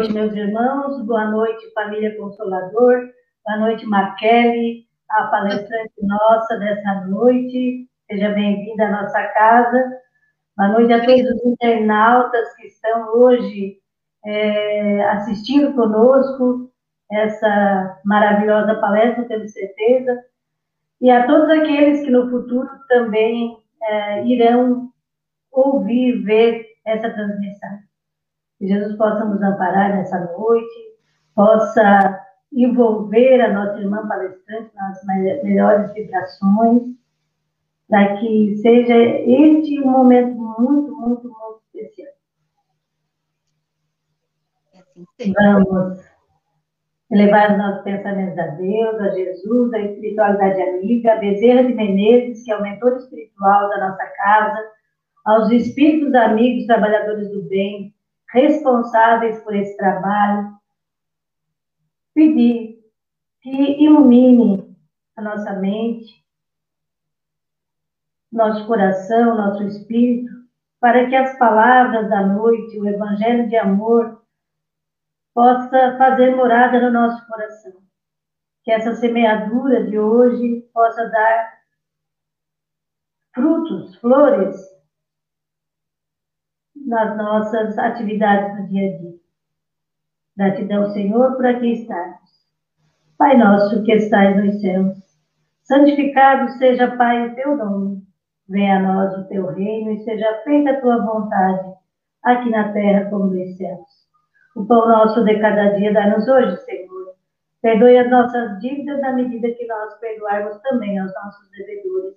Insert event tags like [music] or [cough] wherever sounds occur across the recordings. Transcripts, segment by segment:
Noite, meus irmãos. Boa noite, família Consolador. Boa noite, Marquele, a palestrante nossa dessa noite. Seja bem-vinda à nossa casa. Boa noite a todos os internautas que estão hoje é, assistindo conosco essa maravilhosa palestra, tenho certeza. E a todos aqueles que no futuro também é, irão ouvir, ver essa transmissão. Que Jesus possa nos amparar nessa noite, possa envolver a nossa irmã palestrante nas melhores vibrações, para que seja este um momento muito, muito, muito especial. Assim Vamos elevar os nossos pensamentos a Deus, a Jesus, a espiritualidade amiga, a Bezerra de Menezes, que é o mentor espiritual da nossa casa, aos espíritos amigos, trabalhadores do bem, responsáveis por esse trabalho, pedir que ilumine a nossa mente, nosso coração, nosso espírito, para que as palavras da noite, o evangelho de amor, possa fazer morada no nosso coração. Que essa semeadura de hoje possa dar frutos, flores nas nossas atividades do dia a dia. Gratidão, Senhor, por aqui estarmos. Pai nosso que estais nos céus, santificado seja, Pai, o teu nome. Venha a nós o teu reino e seja feita a tua vontade, aqui na terra como nos céus. O pão nosso de cada dia dá-nos hoje, Senhor. Perdoe as nossas dívidas na medida que nós perdoarmos também aos nossos devedores.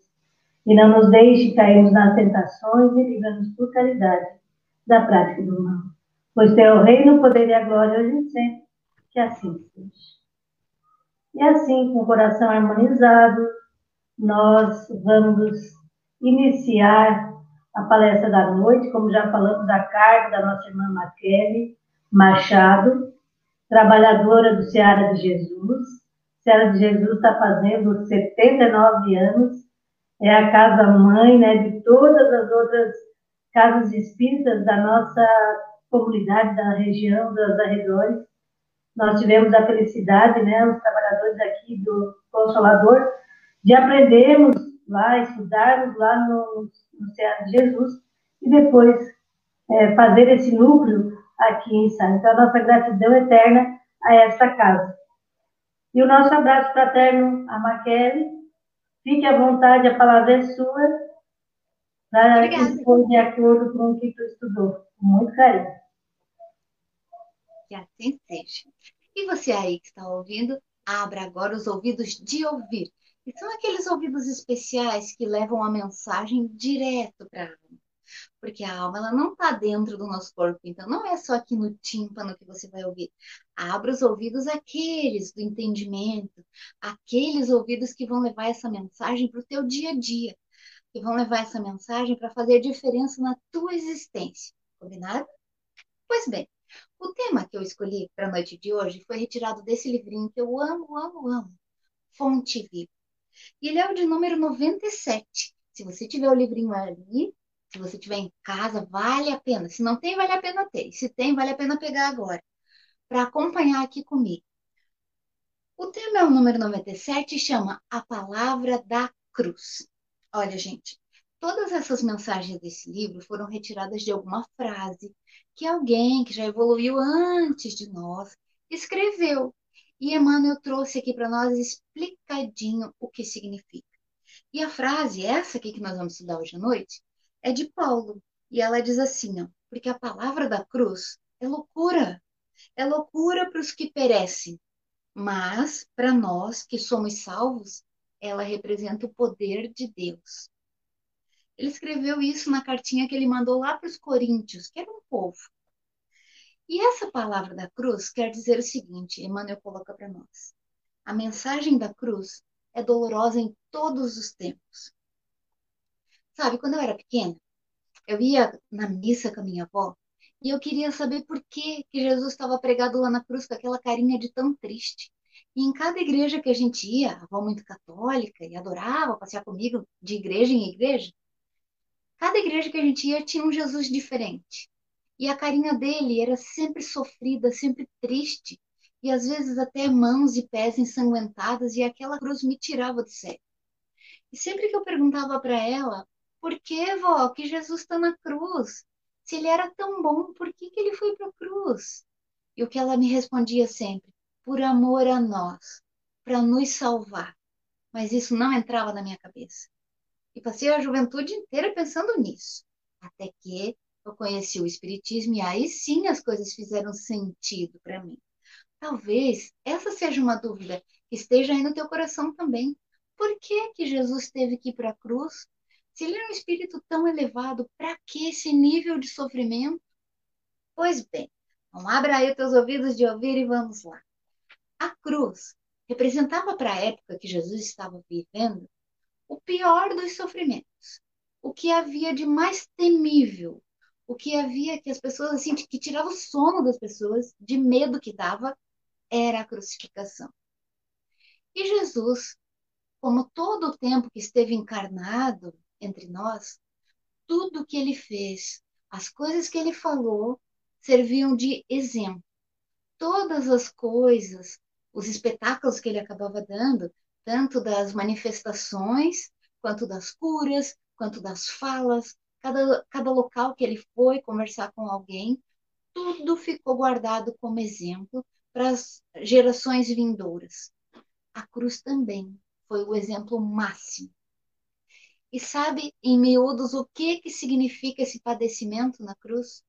E não nos deixe cairmos nas tentações e livra-nos por caridade da prática do mal. Pois teu reino, o poder e a glória hoje e sempre, que assim seja. E assim, com o coração harmonizado, nós vamos iniciar a palestra da noite, como já falamos, a cargo da nossa irmã Maquele Machado, trabalhadora do Seara de Jesus. Seara de Jesus está fazendo 79 anos, é a casa-mãe né, de todas as outras casas espíritas da nossa comunidade, da região, dos arredores. Nós tivemos a felicidade, né, os trabalhadores aqui do Consolador, de aprendermos lá, estudarmos lá no, no Ceará de Jesus e depois é, fazer esse núcleo aqui em Sá. Então, a nossa gratidão eterna a essa casa. E o nosso abraço fraterno a Maquele. Fique à vontade, a palavra é sua para que for de acordo com o que tu estudou. Com muito carinho. Que assim seja. E você aí que está ouvindo, abra agora os ouvidos de ouvir. E são aqueles ouvidos especiais que levam a mensagem direto para a alma. Porque a alma ela não está dentro do nosso corpo, então não é só aqui no tímpano que você vai ouvir. Abra os ouvidos aqueles do entendimento, aqueles ouvidos que vão levar essa mensagem para o teu dia a dia que vão levar essa mensagem para fazer diferença na tua existência. Combinado? Pois bem, o tema que eu escolhi para a noite de hoje foi retirado desse livrinho que eu amo, amo, amo. Fonte Viva. E ele é o de número 97. Se você tiver o livrinho ali, se você tiver em casa, vale a pena. Se não tem, vale a pena ter. Se tem, vale a pena pegar agora, para acompanhar aqui comigo. O tema é o número 97 e chama A Palavra da Cruz. Olha, gente, todas essas mensagens desse livro foram retiradas de alguma frase que alguém que já evoluiu antes de nós escreveu. E Emmanuel trouxe aqui para nós explicadinho o que significa. E a frase, essa aqui que nós vamos estudar hoje à noite, é de Paulo. E ela diz assim, ó, porque a palavra da cruz é loucura. É loucura para os que perecem. Mas, para nós que somos salvos, ela representa o poder de Deus. Ele escreveu isso na cartinha que ele mandou lá para os coríntios, que era um povo. E essa palavra da cruz quer dizer o seguinte, Emmanuel coloca para nós. A mensagem da cruz é dolorosa em todos os tempos. Sabe, quando eu era pequena, eu ia na missa com a minha avó e eu queria saber por que, que Jesus estava pregado lá na cruz com aquela carinha de tão triste. E em cada igreja que a gente ia, a avó muito católica e adorava passear comigo de igreja em igreja, cada igreja que a gente ia tinha um Jesus diferente. E a carinha dele era sempre sofrida, sempre triste, e às vezes até mãos e pés ensanguentadas, e aquela cruz me tirava do sério. E sempre que eu perguntava para ela, por que, vó, que Jesus está na cruz? Se ele era tão bom, por que, que ele foi para a cruz? E o que ela me respondia sempre, por amor a nós, para nos salvar. Mas isso não entrava na minha cabeça. E passei a juventude inteira pensando nisso. Até que eu conheci o Espiritismo e aí sim as coisas fizeram sentido para mim. Talvez essa seja uma dúvida que esteja aí no teu coração também. Por que, que Jesus teve que ir para a cruz? Se ele é um espírito tão elevado, para que esse nível de sofrimento? Pois bem, então abra aí os teus ouvidos de ouvir e vamos lá. A cruz representava para a época que Jesus estava vivendo o pior dos sofrimentos, o que havia de mais temível, o que havia que as pessoas assim que tirava o sono das pessoas, de medo que dava, era a crucificação. E Jesus, como todo o tempo que esteve encarnado entre nós, tudo que ele fez, as coisas que ele falou, serviam de exemplo. Todas as coisas, os espetáculos que ele acabava dando, tanto das manifestações, quanto das curas, quanto das falas, cada, cada local que ele foi conversar com alguém, tudo ficou guardado como exemplo para as gerações vindouras. A cruz também foi o exemplo máximo. E sabe, em miúdos, o que, que significa esse padecimento na cruz?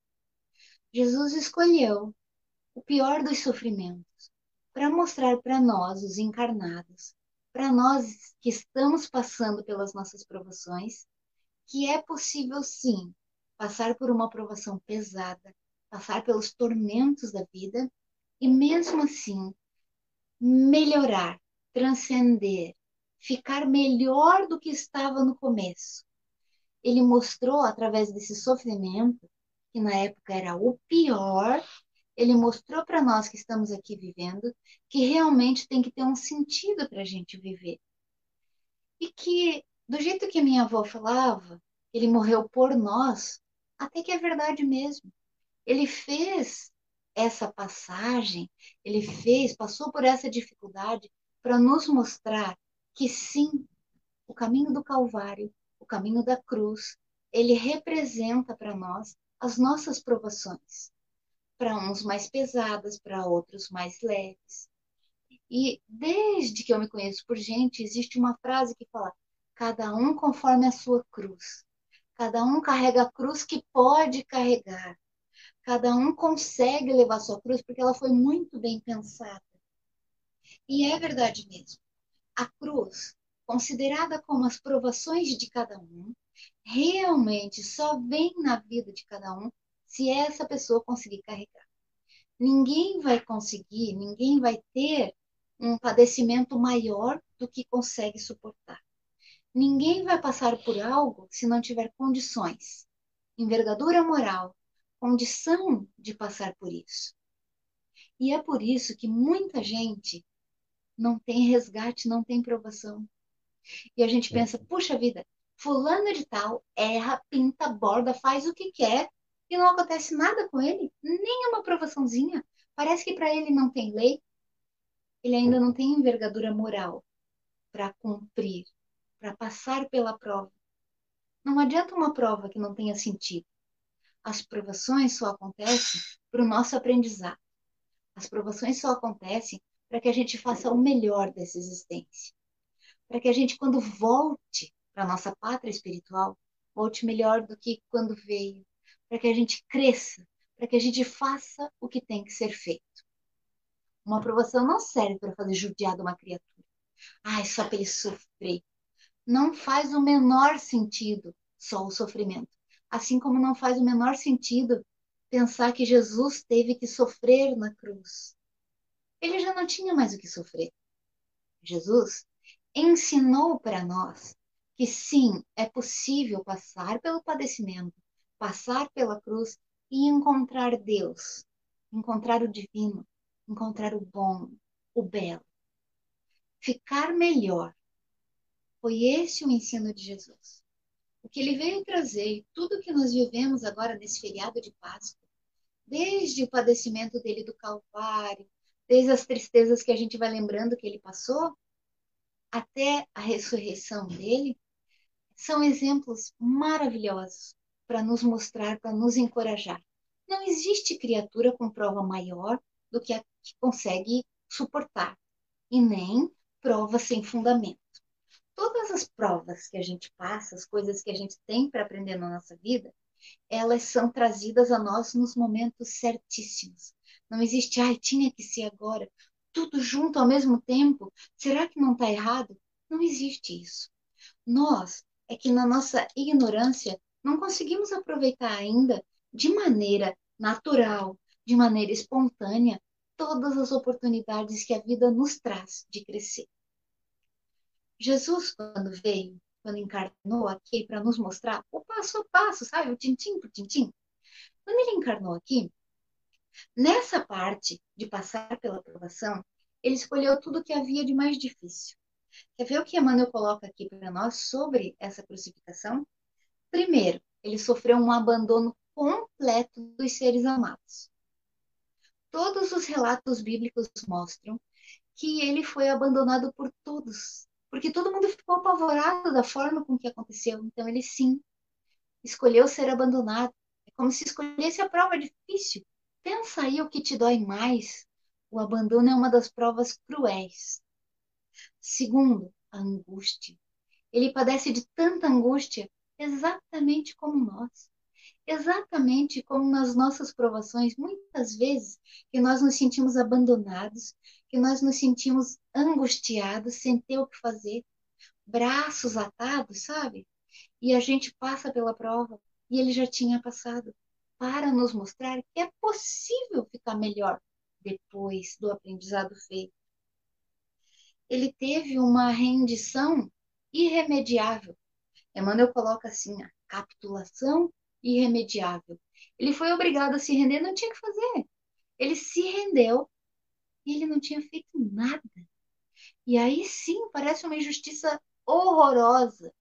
Jesus escolheu o pior dos sofrimentos para mostrar para nós, os encarnados, para nós que estamos passando pelas nossas provações, que é possível sim passar por uma provação pesada, passar pelos tormentos da vida e mesmo assim melhorar, transcender, ficar melhor do que estava no começo. Ele mostrou através desse sofrimento, que na época era o pior, ele mostrou para nós que estamos aqui vivendo que realmente tem que ter um sentido para a gente viver. E que, do jeito que minha avó falava, ele morreu por nós, até que é verdade mesmo. Ele fez essa passagem, ele fez, passou por essa dificuldade para nos mostrar que sim, o caminho do Calvário, o caminho da cruz, ele representa para nós as nossas provações para uns mais pesadas, para outros mais leves. E desde que eu me conheço por gente, existe uma frase que fala: cada um conforme a sua cruz. Cada um carrega a cruz que pode carregar. Cada um consegue levar sua cruz porque ela foi muito bem pensada. E é verdade mesmo. A cruz, considerada como as provações de cada um, realmente só vem na vida de cada um se essa pessoa conseguir carregar. Ninguém vai conseguir, ninguém vai ter um padecimento maior do que consegue suportar. Ninguém vai passar por algo se não tiver condições, envergadura moral, condição de passar por isso. E é por isso que muita gente não tem resgate, não tem provação. E a gente pensa, puxa vida, fulano de tal erra, pinta, borda, faz o que quer, e não acontece nada com ele, nem uma aprovaçãozinha. Parece que para ele não tem lei, ele ainda não tem envergadura moral para cumprir, para passar pela prova. Não adianta uma prova que não tenha sentido. As provações só acontecem para o nosso aprendizado. As provações só acontecem para que a gente faça o melhor dessa existência. Para que a gente, quando volte para a nossa pátria espiritual, volte melhor do que quando veio, para que a gente cresça, para que a gente faça o que tem que ser feito. Uma aprovação não serve para fazer judiar de uma criatura. Ai, só para ele sofrer. Não faz o menor sentido só o sofrimento. Assim como não faz o menor sentido pensar que Jesus teve que sofrer na cruz. Ele já não tinha mais o que sofrer. Jesus ensinou para nós que sim, é possível passar pelo padecimento, passar pela cruz e encontrar Deus, encontrar o divino, encontrar o bom, o belo. Ficar melhor. Foi esse o ensino de Jesus. O que ele veio trazer, tudo que nós vivemos agora nesse feriado de Páscoa, desde o padecimento dele do Calvário, desde as tristezas que a gente vai lembrando que ele passou, até a ressurreição dele, são exemplos maravilhosos para nos mostrar, para nos encorajar. Não existe criatura com prova maior do que a que consegue suportar, e nem prova sem fundamento. Todas as provas que a gente passa, as coisas que a gente tem para aprender na nossa vida, elas são trazidas a nós nos momentos certíssimos. Não existe, ai, tinha que ser agora, tudo junto ao mesmo tempo. Será que não está errado? Não existe isso. Nós é que na nossa ignorância não conseguimos aproveitar ainda de maneira natural, de maneira espontânea, todas as oportunidades que a vida nos traz de crescer. Jesus, quando veio, quando encarnou aqui para nos mostrar o passo a passo, sabe? O tintim por tintim. Quando ele encarnou aqui, nessa parte de passar pela aprovação, ele escolheu tudo que havia de mais difícil. Quer ver o que Emmanuel coloca aqui para nós sobre essa crucificação? Primeiro, ele sofreu um abandono completo dos seres amados. Todos os relatos bíblicos mostram que ele foi abandonado por todos, porque todo mundo ficou apavorado da forma com que aconteceu. Então ele sim escolheu ser abandonado. É como se escolhesse a prova difícil. Pensa aí o que te dói mais. O abandono é uma das provas cruéis. Segundo, a angústia. Ele padece de tanta angústia exatamente como nós. Exatamente como nas nossas provações, muitas vezes que nós nos sentimos abandonados, que nós nos sentimos angustiados, sem ter o que fazer, braços atados, sabe? E a gente passa pela prova e ele já tinha passado para nos mostrar que é possível ficar melhor depois do aprendizado feito. Ele teve uma rendição irremediável. Emmanuel coloca assim: a capitulação irremediável. Ele foi obrigado a se render, não tinha que fazer. Ele se rendeu e ele não tinha feito nada. E aí sim, parece uma injustiça horrorosa.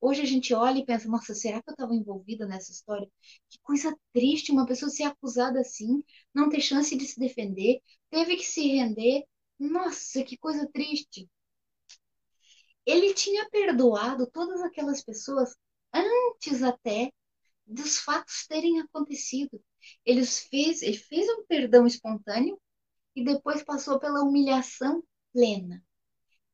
Hoje a gente olha e pensa, nossa, será que eu estava envolvida nessa história? Que coisa triste uma pessoa ser acusada assim, não ter chance de se defender, teve que se render. Nossa, que coisa triste. Ele tinha perdoado todas aquelas pessoas antes até dos fatos terem acontecido. Ele fez, ele fez um perdão espontâneo e depois passou pela humilhação plena.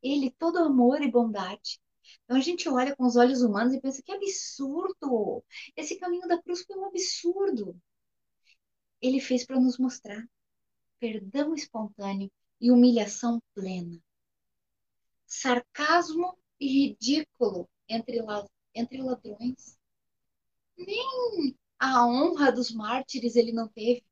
Ele, todo amor e bondade. Então a gente olha com os olhos humanos e pensa que absurdo! Esse caminho da cruz foi um absurdo. Ele fez para nos mostrar perdão espontâneo e humilhação plena. Sarcasmo e ridículo entre, entre ladrões nem a honra dos mártires ele não teve.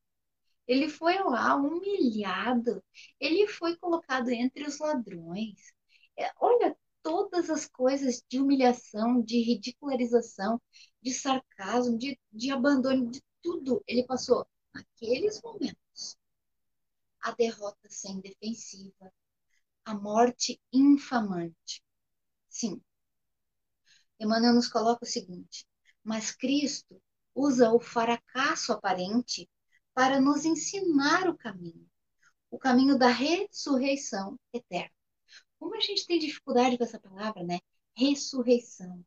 Ele foi lá humilhado, ele foi colocado entre os ladrões. É, olha todas as coisas de humilhação, de ridicularização, de sarcasmo, de, de abandono, de tudo ele passou naqueles momentos. A derrota sem defensiva, a morte infamante. Sim. Emmanuel nos coloca o seguinte: mas Cristo usa o fracasso aparente para nos ensinar o caminho, o caminho da ressurreição eterna. Como a gente tem dificuldade com essa palavra, né? Ressurreição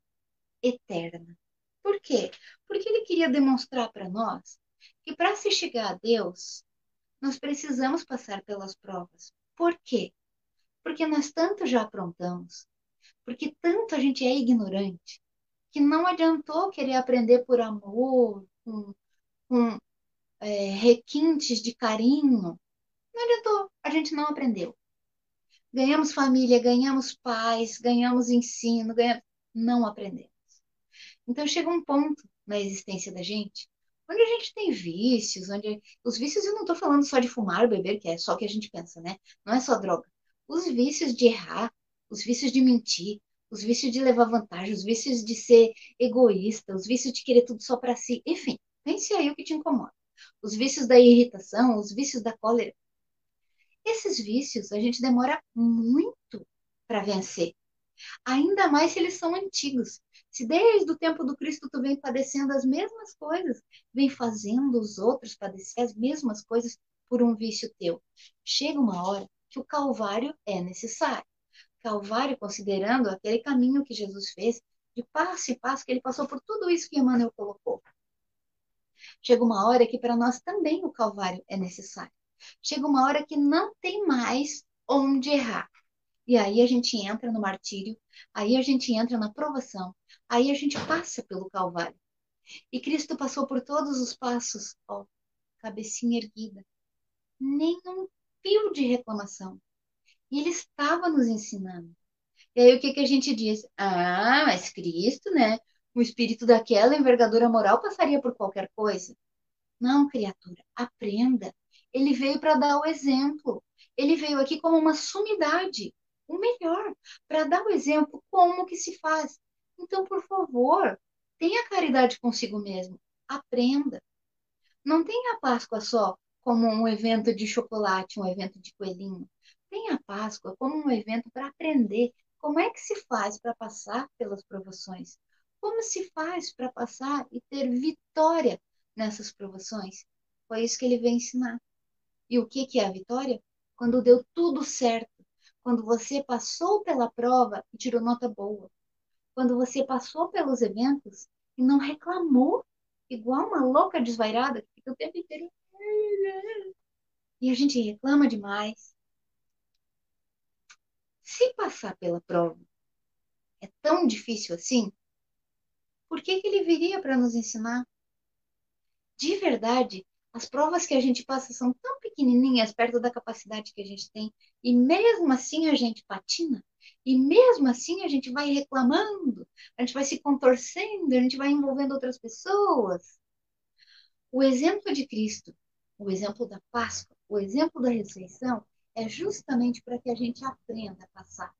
eterna. Por quê? Porque ele queria demonstrar para nós que para se chegar a Deus, nós precisamos passar pelas provas. Por quê? Porque nós tanto já aprontamos, porque tanto a gente é ignorante, que não adiantou querer aprender por amor, com, com é, requintes de carinho. Não adiantou, a gente não aprendeu. Ganhamos família, ganhamos pais, ganhamos ensino, ganhamos... não aprendemos. Então chega um ponto na existência da gente onde a gente tem vícios, onde os vícios eu não estou falando só de fumar, beber, que é só o que a gente pensa, né? Não é só droga. Os vícios de errar, os vícios de mentir, os vícios de levar vantagem, os vícios de ser egoísta, os vícios de querer tudo só para si, enfim, pense aí o que te incomoda. Os vícios da irritação, os vícios da cólera. Esses vícios a gente demora muito para vencer. Ainda mais se eles são antigos, Se desde o tempo do Cristo tu vem padecendo as mesmas coisas, vem fazendo os outros padecer as mesmas coisas por um vício teu, chega uma hora que o Calvário é necessário. Calvário, considerando aquele caminho que Jesus fez, de passo em passo, que ele passou por tudo isso que Emmanuel colocou. Chega uma hora que para nós também o Calvário é necessário. Chega uma hora que não tem mais onde errar. E aí a gente entra no martírio, aí a gente entra na provação, aí a gente passa pelo Calvário. E Cristo passou por todos os passos, ó, cabecinha erguida, nem um fio de reclamação. E ele estava nos ensinando. E aí o que, que a gente diz? Ah, mas Cristo, né? O espírito daquela envergadura moral passaria por qualquer coisa. Não, criatura, aprenda. Ele veio para dar o exemplo. Ele veio aqui como uma sumidade, o melhor, para dar o exemplo como que se faz. Então, por favor, tenha caridade consigo mesmo. Aprenda. Não tenha a Páscoa só como um evento de chocolate, um evento de coelhinho. Tenha a Páscoa como um evento para aprender como é que se faz para passar pelas provações. Como se faz para passar e ter vitória nessas provações? Foi isso que ele veio ensinar. E o que, que é a vitória? Quando deu tudo certo. Quando você passou pela prova e tirou nota boa. Quando você passou pelos eventos e não reclamou, igual uma louca desvairada que fica o tempo inteiro e a gente reclama demais. Se passar pela prova é tão difícil assim, por que, que ele viria para nos ensinar? De verdade, as provas que a gente passa são tão pequenininhas perto da capacidade que a gente tem, e mesmo assim a gente patina, e mesmo assim a gente vai reclamando, a gente vai se contorcendo, a gente vai envolvendo outras pessoas. O exemplo de Cristo o exemplo da Páscoa, o exemplo da ressurreição, é justamente para que a gente aprenda a passar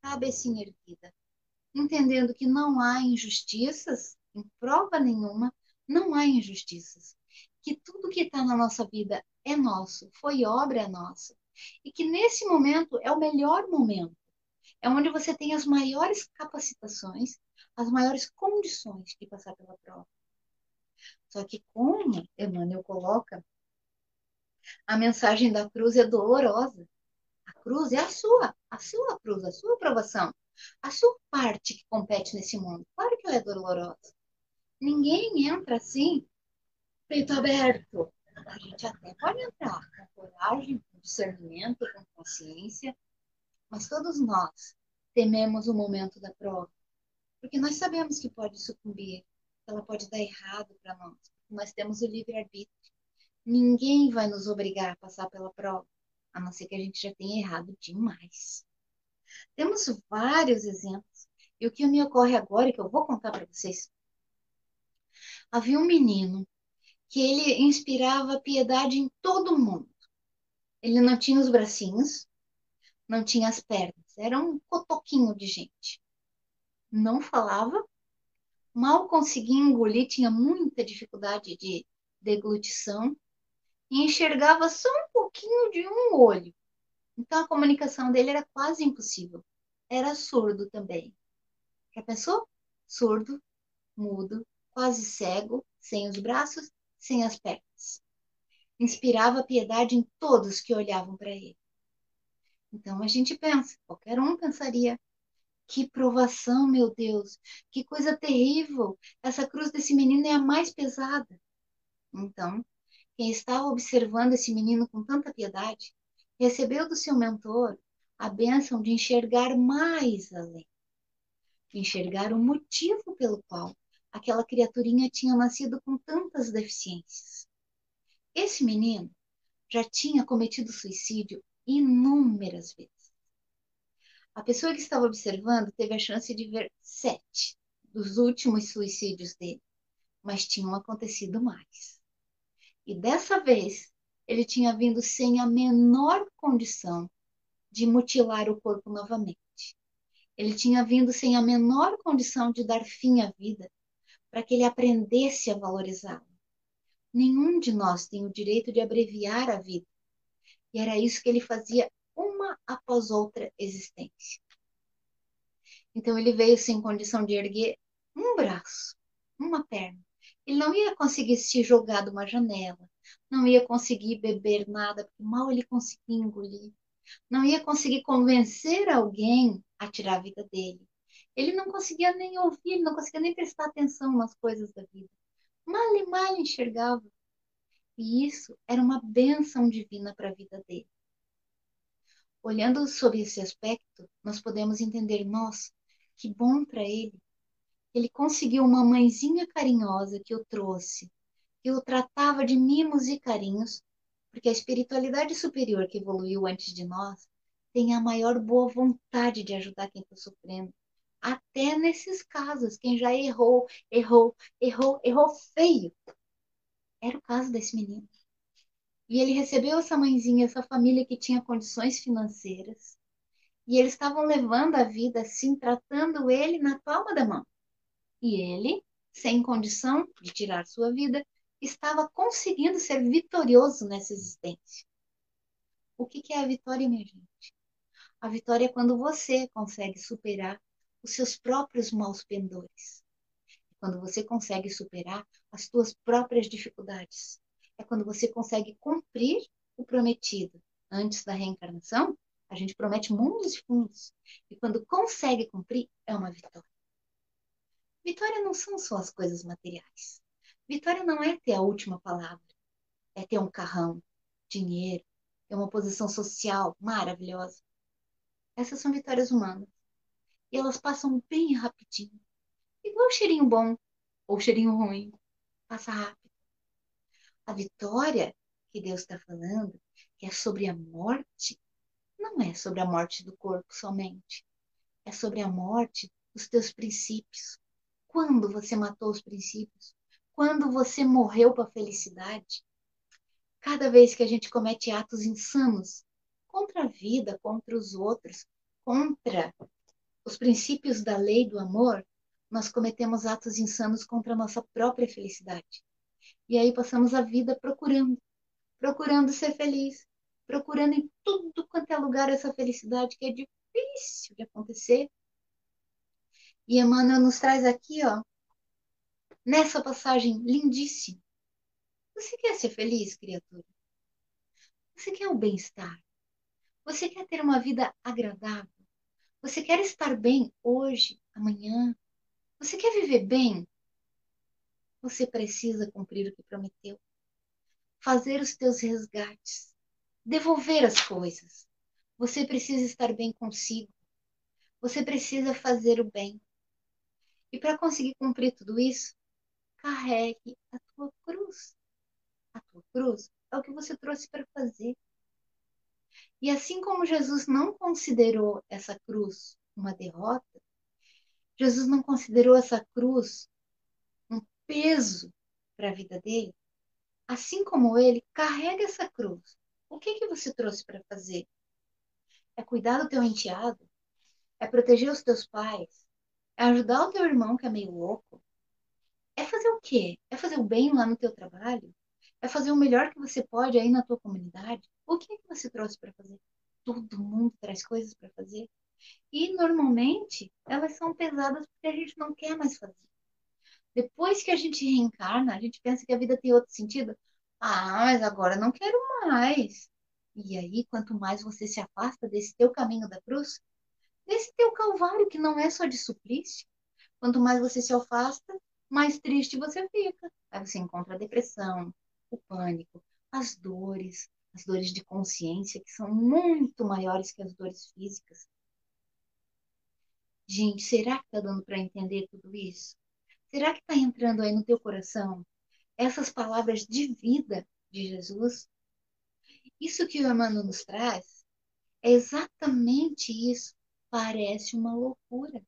cabecinha erguida, entendendo que não há injustiças, em prova nenhuma, não há injustiças. Que tudo que está na nossa vida é nosso, foi obra nossa. E que nesse momento é o melhor momento. É onde você tem as maiores capacitações, as maiores condições de passar pela prova. Só que como Emmanuel coloca, a mensagem da cruz é dolorosa. A cruz é a sua, a sua cruz, a sua aprovação, a sua parte que compete nesse mundo. Claro que ela é dolorosa. Ninguém entra assim, peito aberto. A gente até pode entrar com coragem, com discernimento, com consciência, mas todos nós tememos o momento da prova, porque nós sabemos que pode sucumbir, que ela pode dar errado para nós, nós temos o livre-arbítrio. Ninguém vai nos obrigar a passar pela prova, a não ser que a gente já tenha errado demais. Temos vários exemplos. E o que me ocorre agora, que eu vou contar para vocês. Havia um menino que ele inspirava piedade em todo mundo. Ele não tinha os bracinhos, não tinha as pernas, era um cotoquinho de gente. Não falava, mal conseguia engolir, tinha muita dificuldade de deglutição e enxergava só um pouquinho de um olho. Então a comunicação dele era quase impossível. Era surdo também. Já pensou? Surdo, mudo, quase cego, sem os braços, sem as pernas. Inspirava piedade em todos que olhavam para ele. Então a gente pensa, qualquer um pensaria, que provação, meu Deus, que coisa terrível. Essa cruz desse menino é a mais pesada. Então, quem estava observando esse menino com tanta piedade, recebeu do seu mentor a bênção de enxergar mais além, enxergar o motivo pelo qual aquela criaturinha tinha nascido com tantas deficiências. Esse menino já tinha cometido suicídio inúmeras vezes. A pessoa que estava observando teve a chance de ver sete dos últimos suicídios dele, mas tinham acontecido mais. E dessa vez, ele tinha vindo sem a menor condição de mutilar o corpo novamente. Ele tinha vindo sem a menor condição de dar fim à vida, para que ele aprendesse a valorizá-la. Nenhum de nós tem o direito de abreviar a vida. E era isso que ele fazia uma após outra existência. Então ele veio sem condição de erguer um braço, uma perna. Ele não ia conseguir se jogar de uma janela, não ia conseguir beber nada, porque mal ele conseguia engolir. Não ia conseguir convencer alguém a tirar a vida dele. Ele não conseguia nem ouvir, ele não conseguia nem prestar atenção nas coisas da vida. Mal e mal enxergava. E isso era uma bênção divina para a vida dele. Olhando sobre esse aspecto, nós podemos entender, nossa, que bom para ele. Ele conseguiu uma mãezinha carinhosa que o trouxe, que o tratava de mimos e carinhos, porque a espiritualidade superior que evoluiu antes de nós tem a maior boa vontade de ajudar quem está sofrendo. Até nesses casos, quem já errou, errou, errou, errou feio. Era o caso desse menino. E ele recebeu essa mãezinha, essa família que tinha condições financeiras. E eles estavam levando a vida assim, tratando ele na palma da mão. E ele, sem condição de tirar sua vida, estava conseguindo ser vitorioso nessa existência. O que, é a vitória, minha gente? A vitória é quando você consegue superar os seus próprios maus pendores. Quando você consegue superar as suas próprias dificuldades é quando você consegue cumprir o prometido. Antes da reencarnação, a gente promete mundos e fundos. E quando consegue cumprir, é uma vitória. Vitória não são só as coisas materiais. Vitória não é ter a última palavra. É ter um carrão, dinheiro, é uma posição social maravilhosa. Essas são vitórias humanas. E elas passam bem rapidinho. Igual cheirinho bom ou cheirinho ruim. Passa rápido. A vitória que Deus está falando, que é sobre a morte, não é sobre a morte do corpo somente. É sobre a morte dos teus princípios. Quando você matou os princípios? Quando você morreu para a felicidade? Cada vez que a gente comete atos insanos contra a vida, contra os outros, contra os princípios da lei do amor, nós cometemos atos insanos contra a nossa própria felicidade. E aí passamos a vida procurando, procurando ser feliz, procurando em tudo quanto é lugar essa felicidade que é difícil de acontecer. E Emmanuel nos traz aqui, ó, nessa passagem lindíssima. Você quer ser feliz, criatura? Você quer o bem-estar? Você quer ter uma vida agradável? Você quer estar bem hoje, amanhã? Você quer viver bem? Você precisa cumprir o que prometeu. Fazer os teus resgates. Devolver as coisas. Você precisa estar bem consigo. Você precisa fazer o bem. E para conseguir cumprir tudo isso, carregue a tua cruz. A tua cruz é o que você trouxe para fazer. E assim como Jesus não considerou essa cruz uma derrota, Jesus não considerou essa cruz peso para a vida dele, assim como ele carrega essa cruz. O que que você trouxe para fazer? É cuidar do teu enteado? É proteger os teus pais? É ajudar o teu irmão que é meio louco? É fazer o quê? É fazer o bem lá no teu trabalho? É fazer o melhor que você pode aí na tua comunidade? O que que você trouxe para fazer? Todo mundo traz coisas para fazer. E normalmente elas são pesadas porque a gente não quer mais fazer. Depois que a gente reencarna, a gente pensa que a vida tem outro sentido. Ah, mas agora não quero mais. E aí, quanto mais você se afasta desse teu caminho da cruz, desse teu calvário que não é só de suplício, quanto mais você se afasta, mais triste você fica. Aí você encontra a depressão, o pânico, as dores, as dores de consciência, que são muito maiores que as dores físicas. Gente, será que está dando para entender tudo isso? Será que está entrando aí no teu coração essas palavras de vida de Jesus? Isso que o Emmanuel nos traz é exatamente isso. Parece uma loucura.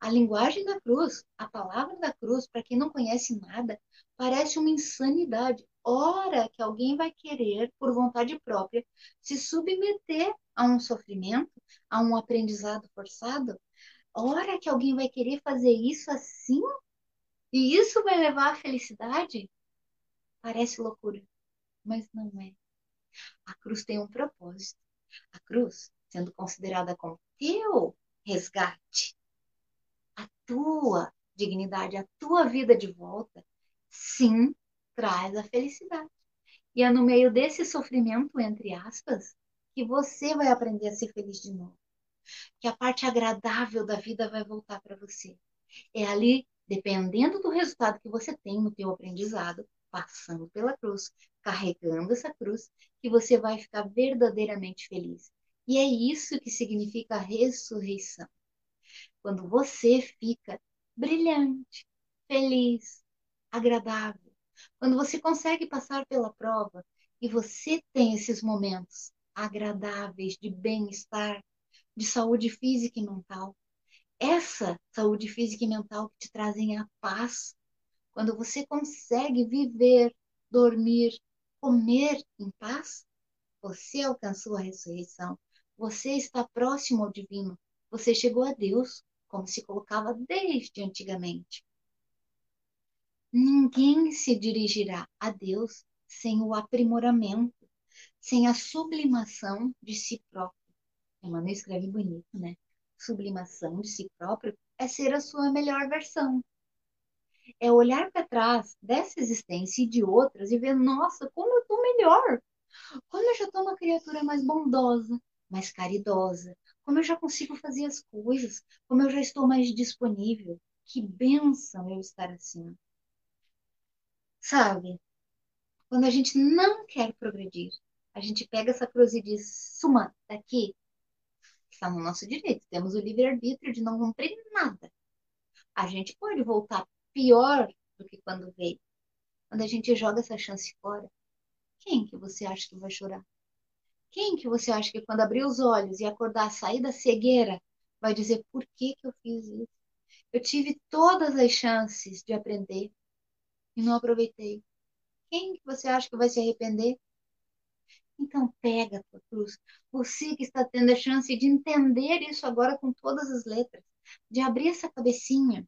A linguagem da cruz, a palavra da cruz, para quem não conhece nada, parece uma insanidade. Ora que alguém vai querer, por vontade própria, se submeter a um sofrimento, a um aprendizado forçado. Ora que alguém vai querer fazer isso assim e isso vai levar à felicidade? Parece loucura, mas não é. A cruz tem um propósito. A cruz, sendo considerada como teu resgate, a tua dignidade, a tua vida de volta, sim, traz a felicidade. E é no meio desse sofrimento, entre aspas, que você vai aprender a ser feliz de novo. Que a parte agradável da vida vai voltar para você. É ali, dependendo do resultado que você tem no teu aprendizado, passando pela cruz, carregando essa cruz, que você vai ficar verdadeiramente feliz. E é isso que significa ressurreição. Quando você fica brilhante, feliz, agradável. Quando você consegue passar pela prova e você tem esses momentos agradáveis de bem-estar, de saúde física e mental. Essa saúde física e mental que te trazem a paz. Quando você consegue viver, dormir, comer em paz, você alcançou a ressurreição. Você está próximo ao divino. Você chegou a Deus, como se colocava desde antigamente. Ninguém se dirigirá a Deus sem o aprimoramento, sem a sublimação de si próprio. Emmanuel escreve bonito, né? Sublimação de si próprio é ser a sua melhor versão. É olhar para trás dessa existência e de outras e ver, nossa, como eu estou melhor. Como eu já estou uma criatura mais bondosa, mais caridosa. Como eu já consigo fazer as coisas. Como eu já estou mais disponível. Que bênção eu estar assim. Sabe? Quando a gente não quer progredir, a gente pega essa cruz e diz: suma daqui. Está no nosso direito. Temos o livre-arbítrio de não cumprir nada. A gente pode voltar pior do que quando veio. Quando a gente joga essa chance fora, quem que você acha que vai chorar? Quem que você acha que quando abrir os olhos e acordar, sair da cegueira, vai dizer por que que eu fiz isso? Eu tive todas as chances de aprender e não aproveitei. Quem que você acha que vai se arrepender? Então pega a tua cruz. Você que está tendo a chance de entender isso agora com todas as letras, de abrir essa cabecinha.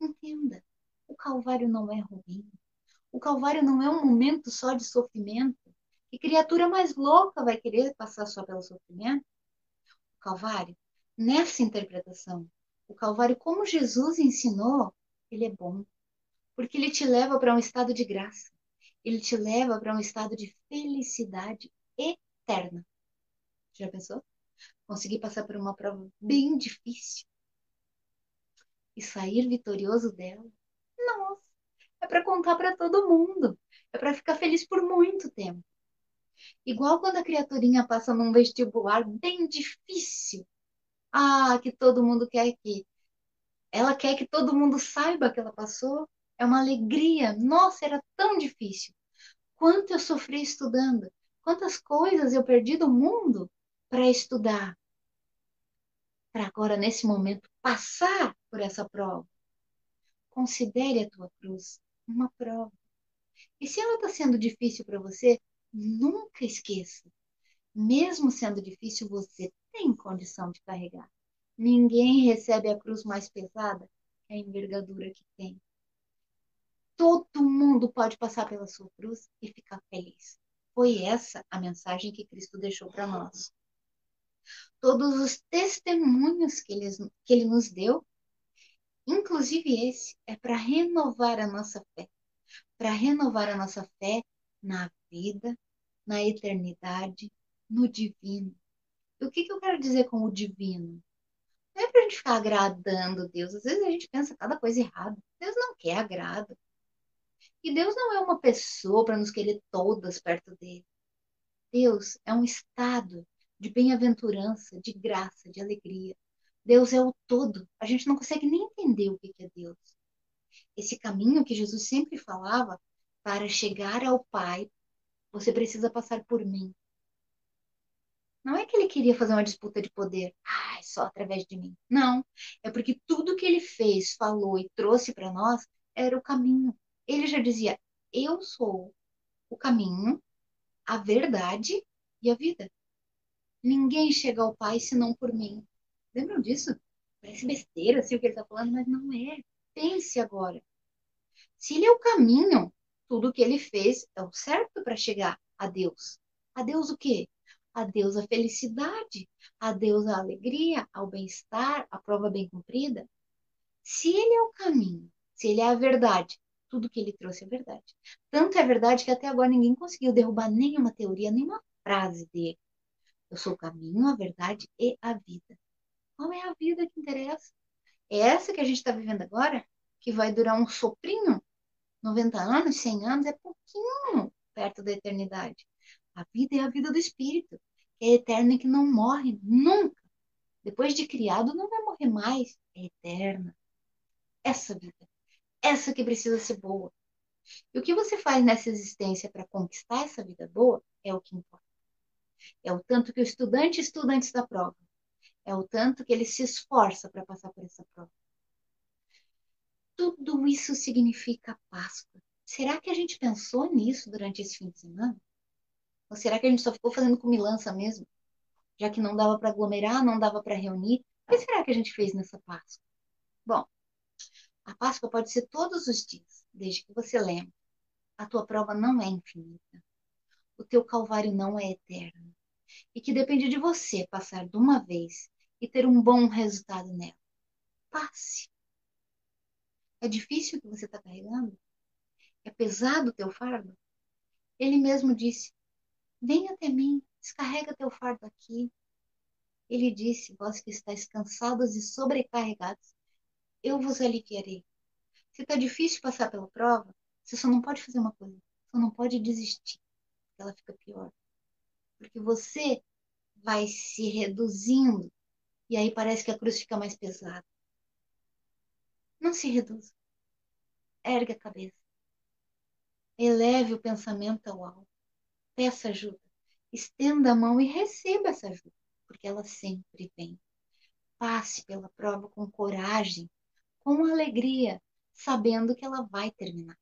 Entenda, o Calvário não é ruim. O Calvário não é um momento só de sofrimento. Que criatura mais louca vai querer passar só pelo sofrimento? O Calvário, nessa interpretação, o Calvário, como Jesus ensinou, ele é bom. Porque ele te leva para um estado de graça ele te leva para um estado de felicidade eterna. Já pensou? Conseguir passar por uma prova bem difícil e sair vitorioso dela? Nossa, é para contar para todo mundo. É para ficar feliz por muito tempo. Igual quando a criaturinha passa num vestibular bem difícil. Ah, que todo mundo quer que. Ela quer que todo mundo saiba que ela passou é uma alegria. Nossa, era tão difícil. Quanto eu sofri estudando. Quantas coisas eu perdi do mundo para estudar. Para agora, nesse momento, passar por essa prova. Considere a tua cruz uma prova. E se ela está sendo difícil para você, nunca esqueça. Mesmo sendo difícil, você tem condição de carregar. Ninguém recebe a cruz mais pesada que a envergadura que tem. Todo mundo pode passar pela sua cruz e ficar feliz. Foi essa a mensagem que Cristo deixou para nós. Todos os testemunhos que ele, que ele nos deu, inclusive esse, é para renovar a nossa fé. Para renovar a nossa fé na vida, na eternidade, no divino. E o que, que eu quero dizer com o divino? Não é para a gente ficar agradando Deus. Às vezes a gente pensa cada coisa errada. Deus não quer agrado. E Deus não é uma pessoa para nos querer todas perto dele. Deus é um estado de bem-aventurança, de graça, de alegria. Deus é o todo. A gente não consegue nem entender o que é Deus. Esse caminho que Jesus sempre falava, para chegar ao Pai, você precisa passar por mim. Não é que ele queria fazer uma disputa de poder, ai, só através de mim. Não. É porque tudo que ele fez, falou e trouxe para nós era o caminho ele já dizia: Eu sou o caminho, a verdade e a vida. Ninguém chega ao Pai senão por mim. Lembram disso? Parece besteira assim o que ele está falando, mas não é. Pense agora. Se ele é o caminho, tudo que ele fez é o certo para chegar a Deus. A Deus o quê? A Deus a felicidade, a Deus a alegria, ao bem-estar, a prova bem cumprida. Se ele é o caminho, se ele é a verdade, tudo que ele trouxe é verdade. Tanto é verdade que até agora ninguém conseguiu derrubar nenhuma teoria, nenhuma frase dele. Eu sou o caminho, a verdade e a vida. Qual é a vida que interessa? É essa que a gente está vivendo agora, que vai durar um soprinho? 90 anos, 100 anos, é pouquinho perto da eternidade. A vida é a vida do espírito, que é eterna e que não morre nunca. Depois de criado, não vai morrer mais, é eterna. Essa vida, essa que precisa ser boa. E o que você faz nessa existência para conquistar essa vida boa é o que importa. É o tanto que o estudante estuda antes da prova. É o tanto que ele se esforça para passar por essa prova. Tudo isso significa Páscoa. Será que a gente pensou nisso durante esse fim de semana? Ou será que a gente só ficou fazendo comilança mesmo? Já que não dava para aglomerar, não dava para reunir. O que será que a gente fez nessa Páscoa? Bom, a Páscoa pode ser todos os dias, desde que você lembre. A tua prova não é infinita. O teu calvário não é eterno. E que depende de você passar de uma vez e ter um bom resultado nela. Passe. É difícil o que você está carregando? É pesado o teu fardo? Ele mesmo disse: Vem até mim, descarrega teu fardo aqui. Ele disse: Vós que estáis cansados e sobrecarregados, eu vos aliviarei. Se está difícil passar pela prova, você só não pode fazer uma coisa: só não pode desistir, porque ela fica pior. Porque você vai se reduzindo e aí parece que a cruz fica mais pesada. Não se reduza. Ergue a cabeça. Eleve o pensamento ao alto. Peça ajuda. Estenda a mão e receba essa ajuda, porque ela sempre vem. Passe pela prova com coragem, com alegria, sabendo que ela vai terminar.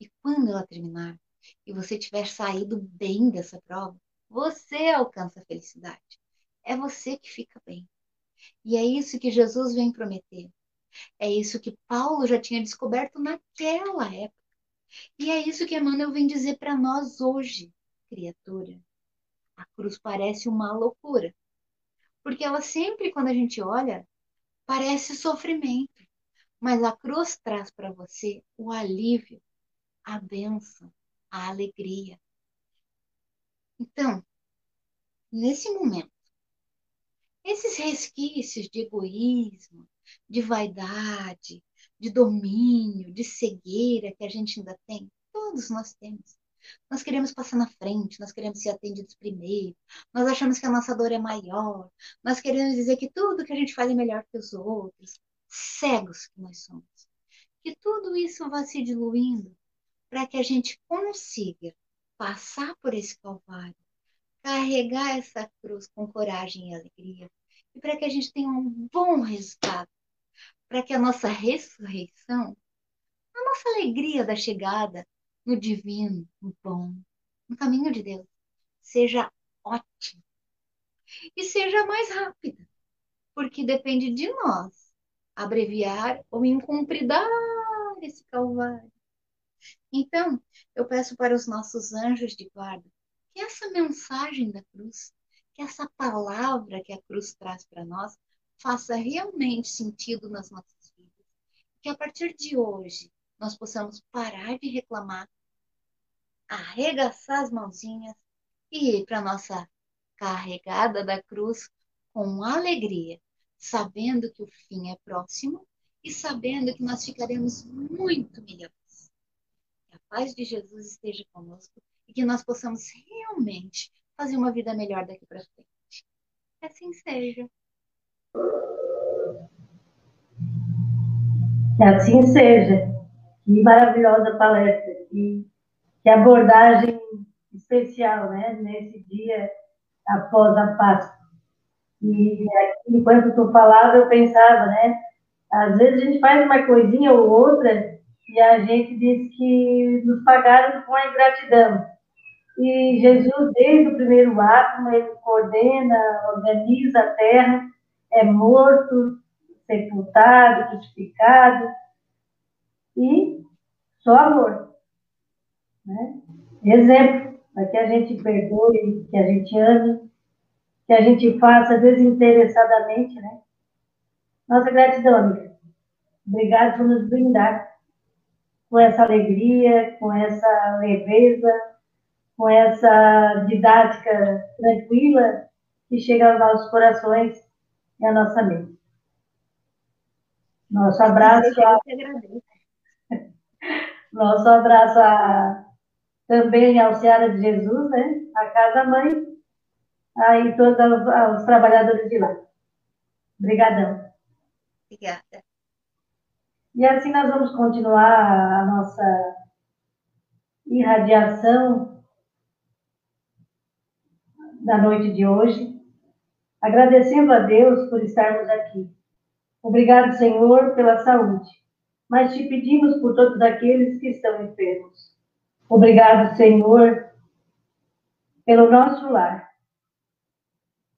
E quando ela terminar, e você tiver saído bem dessa prova, você alcança a felicidade. É você que fica bem. E é isso que Jesus vem prometer. É isso que Paulo já tinha descoberto naquela época. E é isso que Emmanuel vem dizer para nós hoje, criatura. A cruz parece uma loucura. Porque ela sempre, quando a gente olha, parece sofrimento. Mas a cruz traz para você o alívio, a bênção, a alegria. Então, nesse momento, esses resquícios de egoísmo, de vaidade, de domínio, de cegueira que a gente ainda tem, todos nós temos. Nós queremos passar na frente, nós queremos ser atendidos primeiro, nós achamos que a nossa dor é maior, nós queremos dizer que tudo que a gente faz é melhor que os outros, cegos que nós somos. Que tudo isso vá se diluindo para que a gente consiga passar por esse calvário, carregar essa cruz com coragem e alegria, e para que a gente tenha um bom resultado, para que a nossa ressurreição, a nossa alegria da chegada no divino, no bom, no caminho de Deus, seja ótima e seja mais rápida, porque depende de nós abreviar ou incumpridar esse calvário. Então, eu peço para os nossos anjos de guarda que essa mensagem da cruz, que essa palavra que a cruz traz para nós, faça realmente sentido nas nossas vidas. Que a partir de hoje nós possamos parar de reclamar, arregaçar as mãozinhas e ir para a nossa carregada da cruz com alegria, sabendo que o fim é próximo e sabendo que nós ficaremos muito melhores. Que a paz de Jesus esteja conosco e que nós possamos realmente fazer uma vida melhor daqui para frente. Assim seja. Que assim seja. Que maravilhosa palestra. Que, que abordagem especial, né? Nesse dia após a Páscoa. E enquanto tu falava, eu pensava, né? Às vezes a gente faz uma coisinha ou outra e a gente diz que nos pagaram com a ingratidão. E Jesus, desde o primeiro ato, ele coordena, organiza a terra, é morto, sepultado, crucificado, e só amor. Né? Exemplo, para que a gente perdoe, que a gente ame, que a gente faça desinteressadamente, né? Nossa gratidão, amiga. Obrigado por nos brindar com essa alegria, com essa leveza, com essa didática tranquila que chega aos nossos corações e à nossa mente. Nosso abraço. A... [laughs] Nosso abraço a... também ao Seara de Jesus, né? A Casa Mãe, aí todos os, os trabalhadores de lá. Obrigadão. Obrigada. E assim nós vamos continuar a nossa irradiação da noite de hoje, agradecendo a Deus por estarmos aqui. Obrigado, Senhor, pela saúde, mas te pedimos por todos aqueles que estão enfermos. Obrigado, Senhor, pelo nosso lar.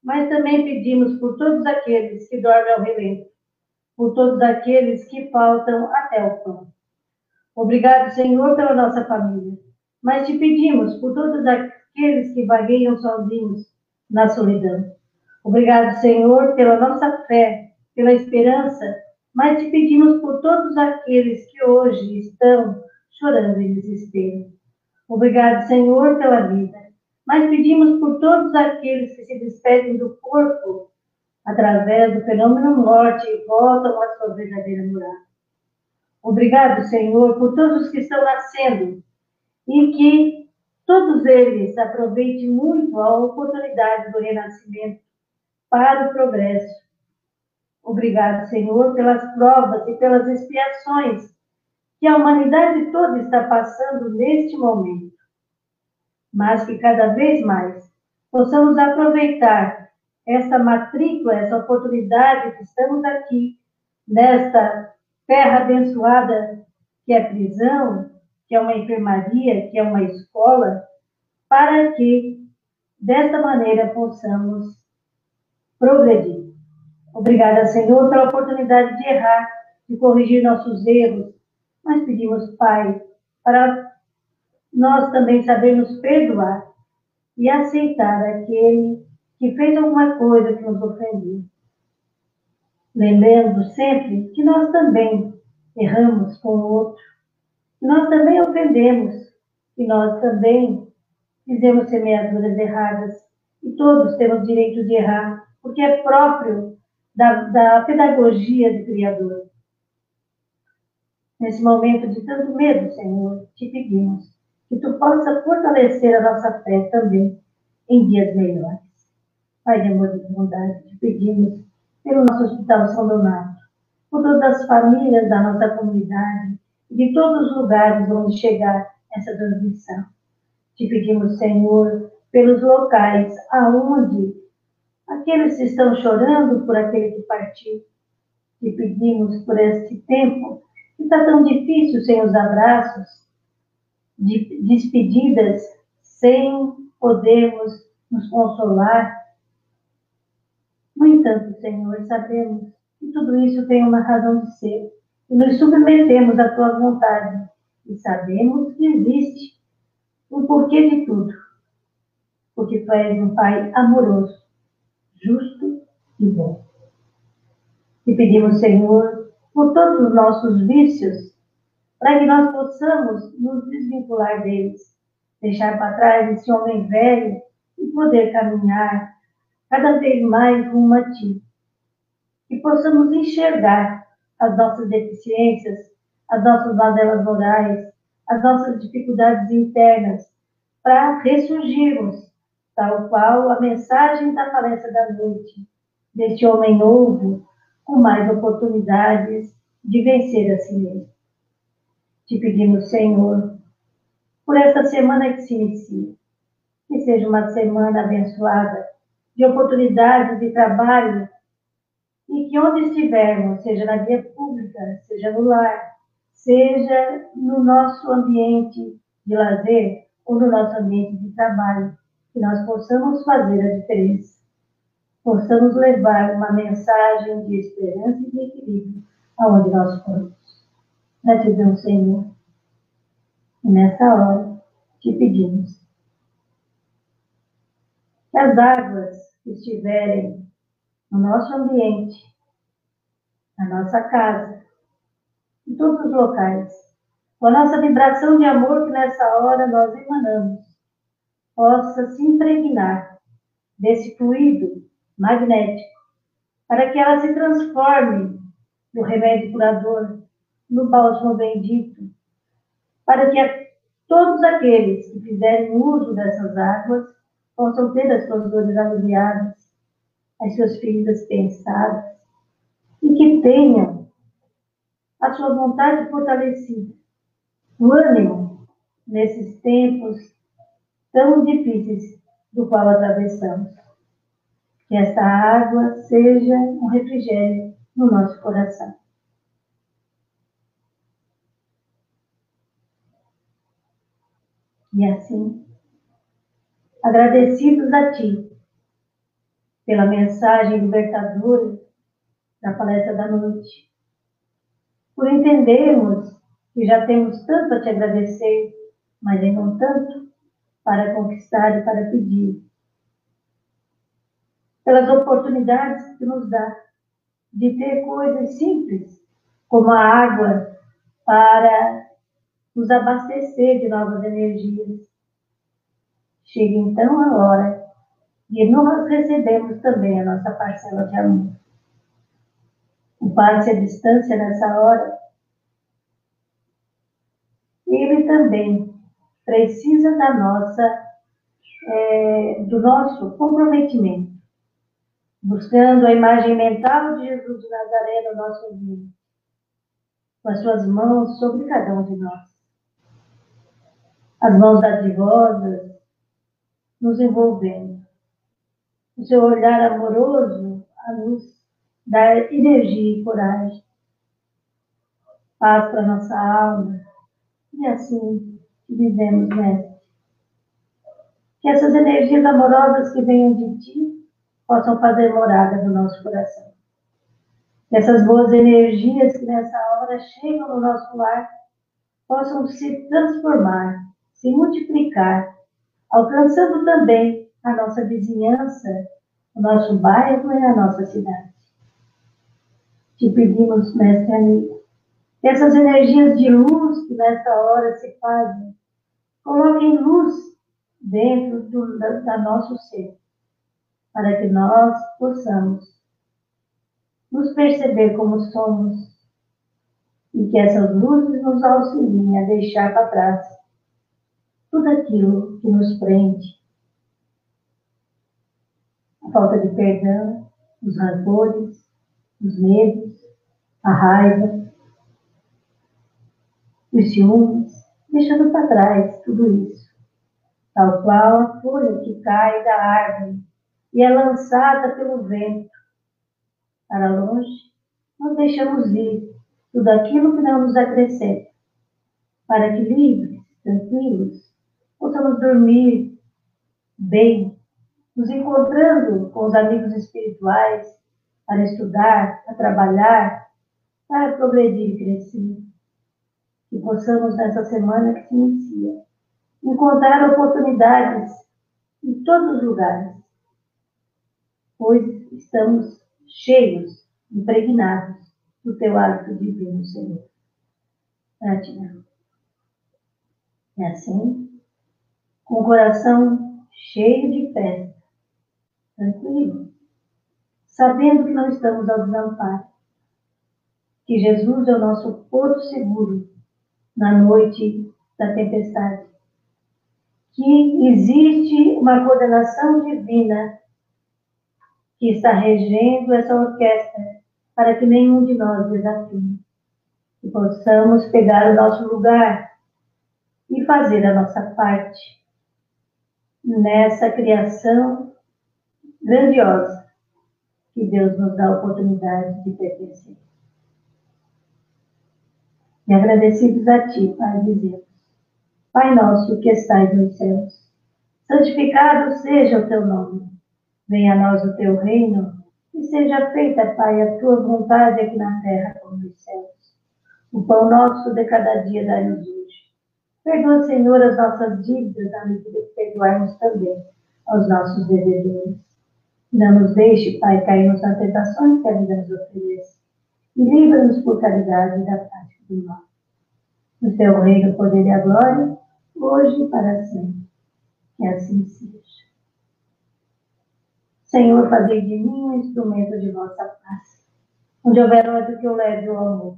Mas também pedimos por todos aqueles que dormem ao relento por todos aqueles que faltam até o pão. Obrigado, Senhor, pela nossa família, mas te pedimos por todos aqueles que vagueiam sozinhos na solidão. Obrigado, Senhor, pela nossa fé, pela esperança, mas te pedimos por todos aqueles que hoje estão chorando em desespero. Obrigado, Senhor, pela vida, mas pedimos por todos aqueles que se despedem do corpo através do fenômeno morte e voltam à sua verdadeira morada. Obrigado, Senhor, por todos os que estão nascendo e que todos eles aproveitem muito a oportunidade do renascimento para o progresso. Obrigado, Senhor, pelas provas e pelas expiações que a humanidade toda está passando neste momento. Mas que cada vez mais possamos aproveitar essa matrícula, essa oportunidade que estamos aqui, nesta terra abençoada que é prisão, que é uma enfermaria, que é uma escola, para que desta maneira possamos progredir. Obrigada, Senhor, pela oportunidade de errar, de corrigir nossos erros, mas pedimos, Pai, para nós também sabermos perdoar e aceitar aquele que fez alguma coisa que nos ofendeu. Lembrando sempre que nós também erramos com o outro, que nós também ofendemos, que nós também fizemos semeaduras erradas, e todos temos direito de errar, porque é próprio da, da pedagogia do Criador. Nesse momento de tanto medo, Senhor, te pedimos que tu possa fortalecer a nossa fé também em dias melhores. Pai de amor e de bondade, te pedimos pelo nosso Hospital São Donato, por todas as famílias da nossa comunidade e de todos os lugares onde chegar essa transmissão. Te pedimos, Senhor, pelos locais aonde aqueles que estão chorando por aquele que partiu. Te pedimos por este tempo que está tão difícil sem os abraços, de despedidas, sem podermos nos consolar no entanto, Senhor, sabemos que tudo isso tem uma razão de ser e nos submetemos à tua vontade e sabemos que existe um porquê de tudo. Porque tu és um Pai amoroso, justo e bom. E pedimos, Senhor, por todos os nossos vícios, para que nós possamos nos desvincular deles, deixar para trás esse homem velho e poder caminhar cada vez mais rumo a Ti. Que possamos enxergar as nossas deficiências, as nossas vadelas morais, as nossas dificuldades internas, para ressurgirmos, tal qual a mensagem da palestra da noite, deste homem novo, com mais oportunidades de vencer a si mesmo. Te pedimos, Senhor, por esta semana que se inicia, que seja uma semana abençoada, de oportunidades de trabalho e que onde estivermos, seja na via pública, seja no lar, seja no nosso ambiente de lazer ou no nosso ambiente de trabalho, que nós possamos fazer a diferença, possamos levar uma mensagem de esperança e de equilíbrio aonde nós formos. Gratidão, Senhor. E nessa hora te pedimos que as águas que estiverem no nosso ambiente, na nossa casa, em todos os locais, com a nossa vibração de amor que nessa hora nós emanamos, possa se impregnar desse fluido magnético, para que ela se transforme no remédio curador, no bálsamo bendito, para que todos aqueles que fizerem uso dessas águas possam ter as suas dores aliviadas, as suas feridas pensadas, e que tenham a sua vontade fortalecida, o ânimo nesses tempos tão difíceis do qual atravessamos. Que esta água seja um refrigério no nosso coração. E assim, agradecidos a Ti pela mensagem libertadora da palestra da noite, por entendermos que já temos tanto a Te agradecer, mas ainda não tanto para conquistar e para pedir, pelas oportunidades que nos dá de ter coisas simples, como a água, para nos abastecer de novas energias. Chega então a hora de nós recebermos também a nossa parcela de amor. O passe à distância nessa hora, ele também precisa da nossa, é, do nosso comprometimento buscando a imagem mental de Jesus de Nazaré no nosso mundo, com as suas mãos sobre cada um de nós. As mãos dadivosas nos envolvendo. O seu olhar amoroso a nos dar energia e coragem. Paz para nossa alma. E assim vivemos, Mestre. Que essas energias amorosas que venham de Ti possam fazer morada no nosso coração. Que essas boas energias que nessa hora chegam no nosso lar possam se transformar, se multiplicar, alcançando também a nossa vizinhança, o nosso bairro e a nossa cidade. Te pedimos, mestre amigo, que essas energias de luz que nessa hora se fazem, coloquem luz dentro do da, da nosso ser para que nós possamos nos perceber como somos e que essas luzes nos auxiliem a deixar para trás tudo aquilo que nos prende. A falta de perdão, os rancores, os medos, a raiva, os ciúmes, deixando para trás tudo isso, tal qual a folha que cai da árvore e é lançada pelo vento. Para longe, nós deixamos ir tudo aquilo que não nos acrescenta, para que livres, tranquilos, possamos dormir bem, nos encontrando com os amigos espirituais para estudar, para trabalhar, para progredir e crescer. Que possamos, nessa semana que se inicia, encontrar oportunidades em todos os lugares pois estamos cheios, impregnados do teu hálito divino, Senhor. Gratidão. E assim, com o coração cheio de fé, tranquilo, sabendo que não estamos ao desamparo, que Jesus é o nosso porto seguro na noite da tempestade, que existe uma coordenação divina que está regendo essa orquestra para que nenhum de nós desafie. Que possamos pegar o nosso lugar e fazer a nossa parte nessa criação grandiosa que Deus nos dá a oportunidade de pertencer. E agradecidos a Ti, Pai, dizemos, Pai nosso que estais nos céus, santificado seja o Teu nome Venha a nós o teu reino e seja feita, Pai, a tua vontade aqui na terra como nos céus. O pão nosso de cada dia dá-nos hoje. Perdoa, Senhor, as nossas dívidas, à medida que perdoarmos também aos nossos devedores. Não nos deixe, Pai, cairmos nas tentações que a vida nos oferece. E livra-nos por caridade da prática mal. No teu reino, o poder e a glória, hoje e para sempre. Que assim seja. Senhor, fazei de mim um instrumento de vossa paz. Onde houver ódio, que eu leve o amor.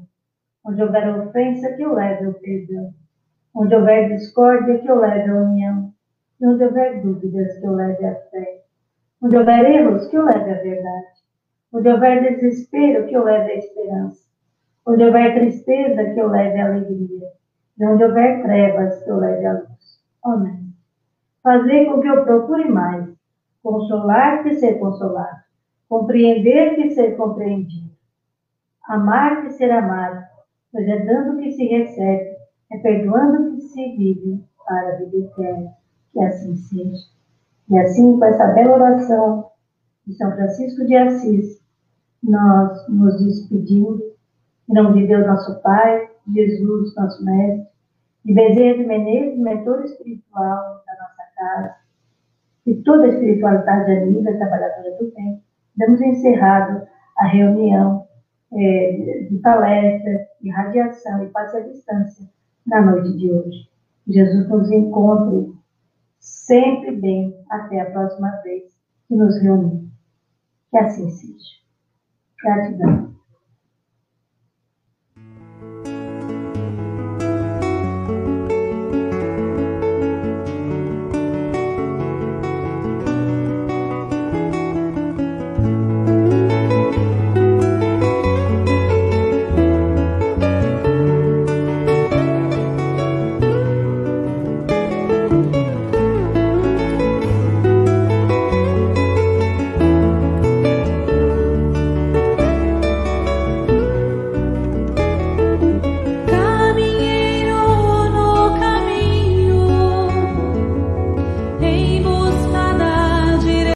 Onde houver ofensa, que eu leve o perdão. Onde houver discórdia, que eu leve a união. E onde houver dúvidas, que eu leve a fé. Onde houver erros, que eu leve a verdade. Onde houver desespero, que eu leve a esperança. Onde houver tristeza, que eu leve a alegria. E onde houver trevas, que eu leve a luz. Amém. Fazer com que eu procure mais. Consolar que ser consolado. Compreender que ser compreendido. Amar que ser amado. Pois é dando que se recebe, é perdoando que se vive para a vida eterna. Que assim seja. E assim, com essa bela oração de São Francisco de Assis, nós nos despedimos, em nome de Deus, nosso Pai, Jesus, nosso Mestre, de Bezerra de Menezes, mentor espiritual da nossa casa, e toda a espiritualidade amiga, trabalhadora do bem, damos encerrado a reunião é, de palestra, de radiação e passe à distância na noite de hoje. Jesus nos encontre sempre bem até a próxima vez que nos reunimos. Que assim seja. Gratidão.